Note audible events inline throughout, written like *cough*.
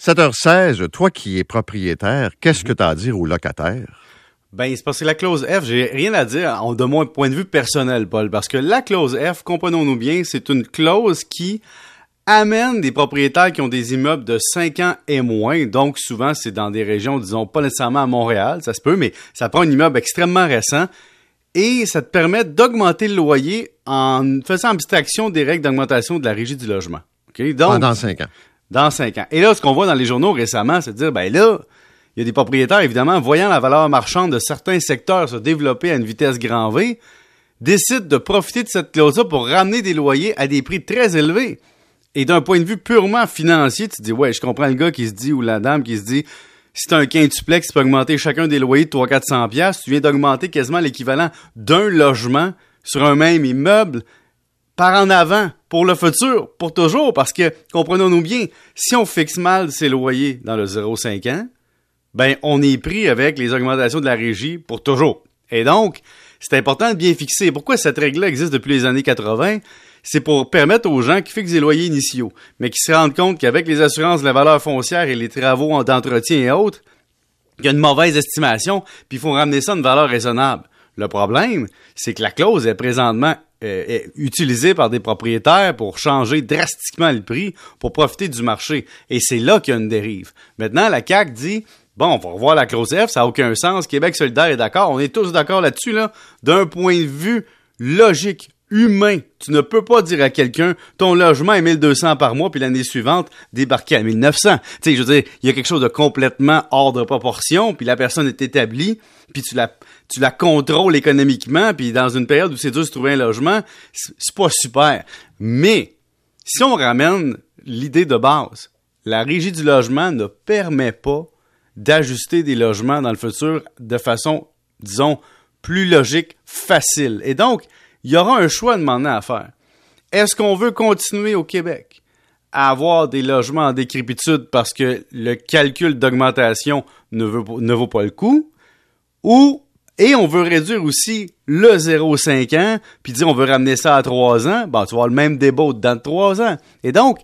7h16, toi qui es propriétaire, qu'est-ce que tu as à dire aux locataires? Ben, c'est parce que la clause F, j'ai rien à dire de mon point de vue personnel, Paul, parce que la clause F, comprenons-nous bien, c'est une clause qui amène des propriétaires qui ont des immeubles de 5 ans et moins, donc souvent c'est dans des régions, disons, pas nécessairement à Montréal, ça se peut, mais ça prend un immeuble extrêmement récent, et ça te permet d'augmenter le loyer en faisant abstraction des règles d'augmentation de la régie du logement. Okay? Donc, Pendant 5 ans. Dans 5 ans. Et là, ce qu'on voit dans les journaux récemment, c'est de dire, ben là, il y a des propriétaires, évidemment, voyant la valeur marchande de certains secteurs se développer à une vitesse grand V, décident de profiter de cette clause-là pour ramener des loyers à des prix très élevés. Et d'un point de vue purement financier, tu te dis, ouais, je comprends le gars qui se dit, ou la dame qui se dit, si t'as un quintuplex, tu peux augmenter chacun des loyers de 300-400 pièces, tu viens d'augmenter quasiment l'équivalent d'un logement sur un même immeuble par en avant pour le futur, pour toujours, parce que, comprenons-nous bien, si on fixe mal ses loyers dans le 0,5 ans, ben on est pris avec les augmentations de la régie pour toujours. Et donc, c'est important de bien fixer. Pourquoi cette règle-là existe depuis les années 80? C'est pour permettre aux gens qui fixent des loyers initiaux, mais qui se rendent compte qu'avec les assurances de la valeur foncière et les travaux d'entretien et autres, il y a une mauvaise estimation, puis il faut ramener ça à une valeur raisonnable. Le problème, c'est que la clause est présentement euh, est utilisée par des propriétaires pour changer drastiquement le prix, pour profiter du marché. Et c'est là qu'il y a une dérive. Maintenant, la CAC dit, Bon, on va revoir la clause F, ça n'a aucun sens. Québec solidaire est d'accord. On est tous d'accord là-dessus, là. D'un point de vue logique, humain, tu ne peux pas dire à quelqu'un, ton logement est 1200 par mois, puis l'année suivante, débarquer à 1900. Tu sais, je veux dire, il y a quelque chose de complètement hors de proportion, puis la personne est établie, puis tu la, tu la contrôles économiquement, puis dans une période où c'est dur de trouver un logement, c'est pas super. Mais, si on ramène l'idée de base, la régie du logement ne permet pas d'ajuster des logements dans le futur de façon, disons, plus logique, facile. Et donc, il y aura un choix demandé à faire. Est-ce qu'on veut continuer au Québec? À avoir des logements en décrépitude parce que le calcul d'augmentation ne, vaut pas le coup? Ou, et on veut réduire aussi le 0,5 ans, puis dire on veut ramener ça à 3 ans, ben, tu vas avoir le même débat dans 3 ans. Et donc,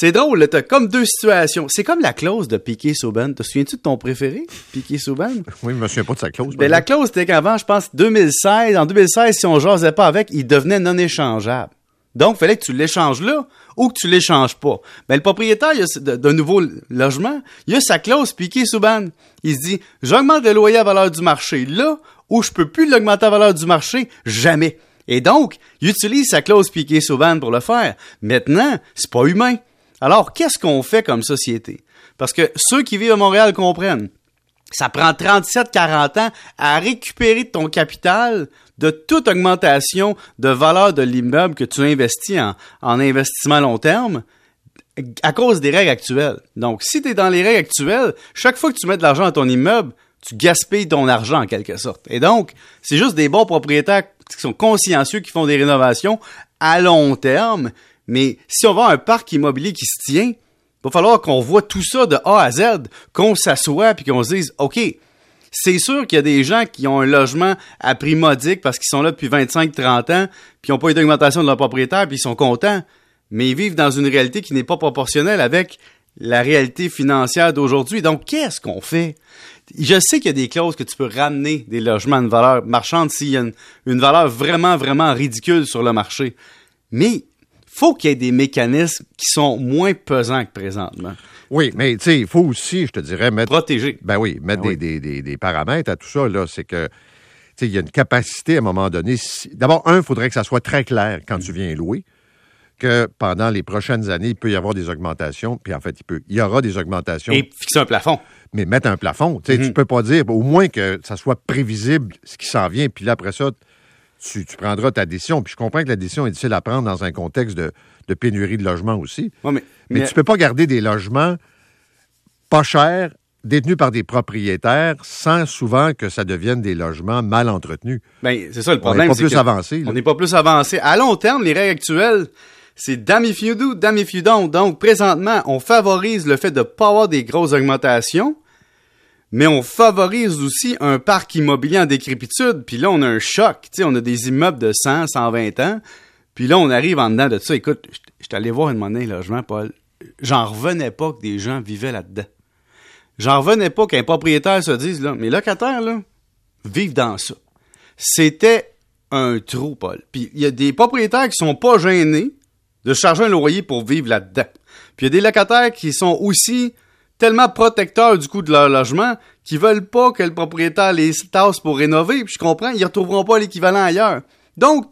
c'est drôle, t'as comme deux situations. C'est comme la clause de Piquet Souban. Te souviens-tu de ton préféré, Piquet Souban? *laughs* Oui, je me souviens pas de sa clause. Ben, la clause, c'était qu'avant, je pense, 2016, en 2016, si on jasait pas avec, il devenait non échangeable. Donc, il fallait que tu l'échanges là ou que tu l'échanges pas. Ben, le propriétaire d'un nouveau logement, il a sa clause Piquet Souban. Il se dit, j'augmente le loyer à valeur du marché là ou je peux plus l'augmenter à valeur du marché jamais. Et donc, il utilise sa clause Piquet Souban pour le faire. Maintenant, c'est pas humain. Alors, qu'est-ce qu'on fait comme société? Parce que ceux qui vivent à Montréal comprennent. Ça prend 37-40 ans à récupérer ton capital de toute augmentation de valeur de l'immeuble que tu investis en, en investissement long terme à cause des règles actuelles. Donc, si tu es dans les règles actuelles, chaque fois que tu mets de l'argent dans ton immeuble, tu gaspilles ton argent en quelque sorte. Et donc, c'est juste des bons propriétaires qui sont consciencieux, qui font des rénovations à long terme, mais si on va un parc immobilier qui se tient, il va falloir qu'on voit tout ça de A à Z, qu'on s'assoie puis qu'on se dise, OK, c'est sûr qu'il y a des gens qui ont un logement à prix modique parce qu'ils sont là depuis 25-30 ans, puis ils n'ont pas eu d'augmentation de leur propriétaire, puis ils sont contents, mais ils vivent dans une réalité qui n'est pas proportionnelle avec la réalité financière d'aujourd'hui. Donc, qu'est-ce qu'on fait? Je sais qu'il y a des clauses que tu peux ramener des logements à une valeur marchande s'il y a une valeur vraiment, vraiment ridicule sur le marché. Mais faut qu'il y ait des mécanismes qui sont moins pesants que présentement. Oui, mais tu sais, il faut aussi, je te dirais, mettre. Protéger. Ben oui, mettre ah Des, des, des, paramètres à tout ça, là. C'est que, tu sais, il y a une capacité à un moment donné. D'abord, un, il faudrait que ça soit très clair quand tu viens louer que pendant les prochaines années, il peut y avoir des augmentations, puis en fait, il peut, il y aura des augmentations. Et fixer un plafond. Mais mettre un plafond, tu sais, tu mm-hmm. peux pas dire, au moins que ça soit prévisible ce qui s'en vient, puis là, après ça, tu, prendras ta décision. Puis je comprends que la décision est difficile à prendre dans un contexte de, pénurie de logements aussi. mais, mais, tu peux pas garder des logements pas chers, détenus par des propriétaires, sans souvent que ça devienne des logements mal entretenus. Ben, c'est ça le problème. On n'est pas plus avancé. On n'est pas plus avancé. À long terme, les règles actuelles, c'est damn if you do, damn if you don't. Donc, présentement, on favorise le fait de ne pas avoir des grosses augmentations mais on favorise aussi un parc immobilier en décrépitude. Puis là, on a un choc. Tu sais, on a des immeubles de 100, 120 ans. Puis là, on arrive en dedans de ça. Écoute, je suis allé voir une monnaie logement, Paul. j'en revenais pas que des gens vivaient là-dedans. J'en revenais pas qu'un propriétaire se dise, là, mes locataires, là, vivent dans ça. C'était un trou, Paul. Puis il y a des propriétaires qui sont pas gênés de charger un loyer pour vivre là-dedans. Puis il y a des locataires qui sont aussi tellement protecteurs du coût de leur logement qu'ils veulent pas que le propriétaire les tasse pour rénover. Puis je comprends, ils retrouveront pas l'équivalent ailleurs. Donc,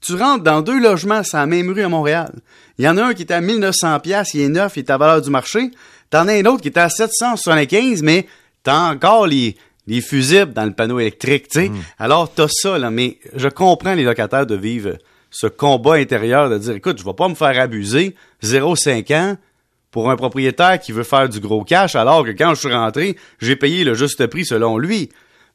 tu rentres dans deux logements c'est la même rue à Montréal. Il y en a un qui est à 1900 pièces, il est neuf, il est à valeur du marché. T'en as un autre qui est à 775, mais t'as encore les, les fusibles dans le panneau électrique, tu sais. Mm. Alors, t'as ça, là, mais je comprends les locataires de vivre ce combat intérieur de dire, écoute, je vais pas me faire abuser 0,5 ans pour un propriétaire qui veut faire du gros cash, alors que quand je suis rentré, j'ai payé le juste prix selon lui.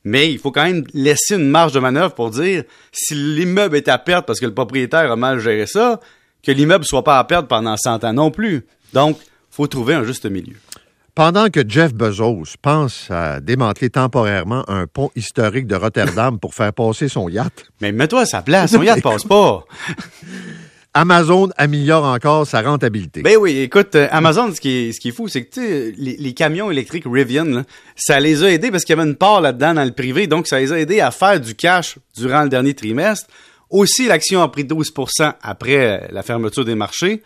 Mais il faut quand même laisser une marge de manœuvre pour dire si l'immeuble est à perte parce que le propriétaire a mal géré ça, que l'immeuble soit pas à perte pendant 100 ans non plus. Donc, faut trouver un juste milieu. Pendant que Jeff Bezos pense à démanteler temporairement un pont historique de Rotterdam pour faire passer son yacht. Mais mets-toi à sa place, son yacht *laughs* passe pas. Amazon améliore encore sa rentabilité. Ben oui, écoute, euh, Amazon, ce qui est, ce qui est fou, c'est que les, les, camions électriques Rivian, ça les a aidés parce qu'il y avait une part là-dedans dans le privé, donc ça les a aidés à faire du cash durant le dernier trimestre. Aussi, l'action a pris 12% après la fermeture des marchés.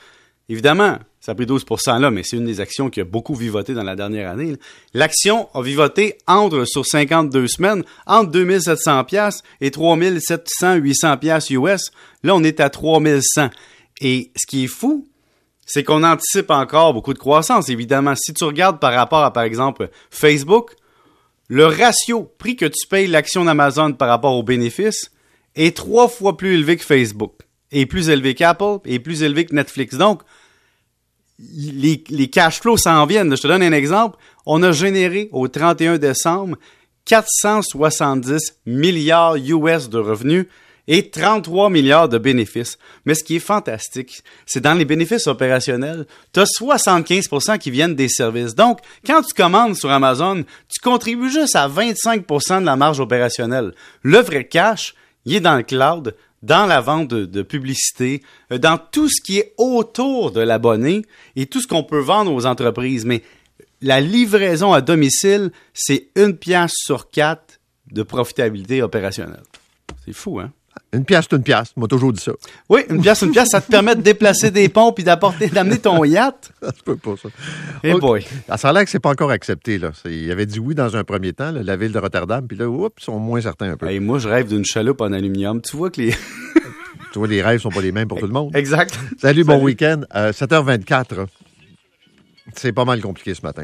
Évidemment, ça a pris 12% là, mais c'est une des actions qui a beaucoup vivoté dans la dernière année. L'action a vivoté entre, sur 52 semaines, entre 2700 pièces et 3700, 800 pièces US. Là, on est à 3100. Et ce qui est fou, c'est qu'on anticipe encore beaucoup de croissance. Évidemment, si tu regardes par rapport à, par exemple, Facebook, le ratio prix que tu payes l'action d'Amazon par rapport aux bénéfices est trois fois plus élevé que Facebook, et plus élevé qu'Apple, et plus élevé que Netflix. Donc, les cash flows s'en viennent. Je te donne un exemple. On a généré au 31 décembre 470 milliards US de revenus et 33 milliards de bénéfices. Mais ce qui est fantastique, c'est dans les bénéfices opérationnels, tu as 75% qui viennent des services. Donc, quand tu commandes sur Amazon, tu contribues juste à 25% de la marge opérationnelle. Le vrai cash, il est dans le cloud, dans la vente de, publicité, euh, dans tout ce qui est autour de l'abonné et tout ce qu'on peut vendre aux entreprises. Mais la livraison à domicile, c'est une pièce sur quatre de profitabilité opérationnelle. C'est fou, hein? Une pièce, c'est une pièce. Moi, toujours dit ça. Oui, une pièce, une pièce, ça te permet de déplacer des ponts puis d'apporter, d'amener ton yacht. *laughs* ça se peut pas, ça. Hey boy. Ah, ça a l'air que c'est pas encore accepté, là. Il avait dit oui dans un premier temps, la ville de Rotterdam, puis là, oups, ils sont moins certains un peu. Et moi, je rêve d'une chaloupe en aluminium. Tu vois que les. *laughs* tu vois, les rêves sont pas les mêmes pour tout le monde. Exact. Salut, bon week-end. 7h24. C'est pas mal compliqué ce matin, là.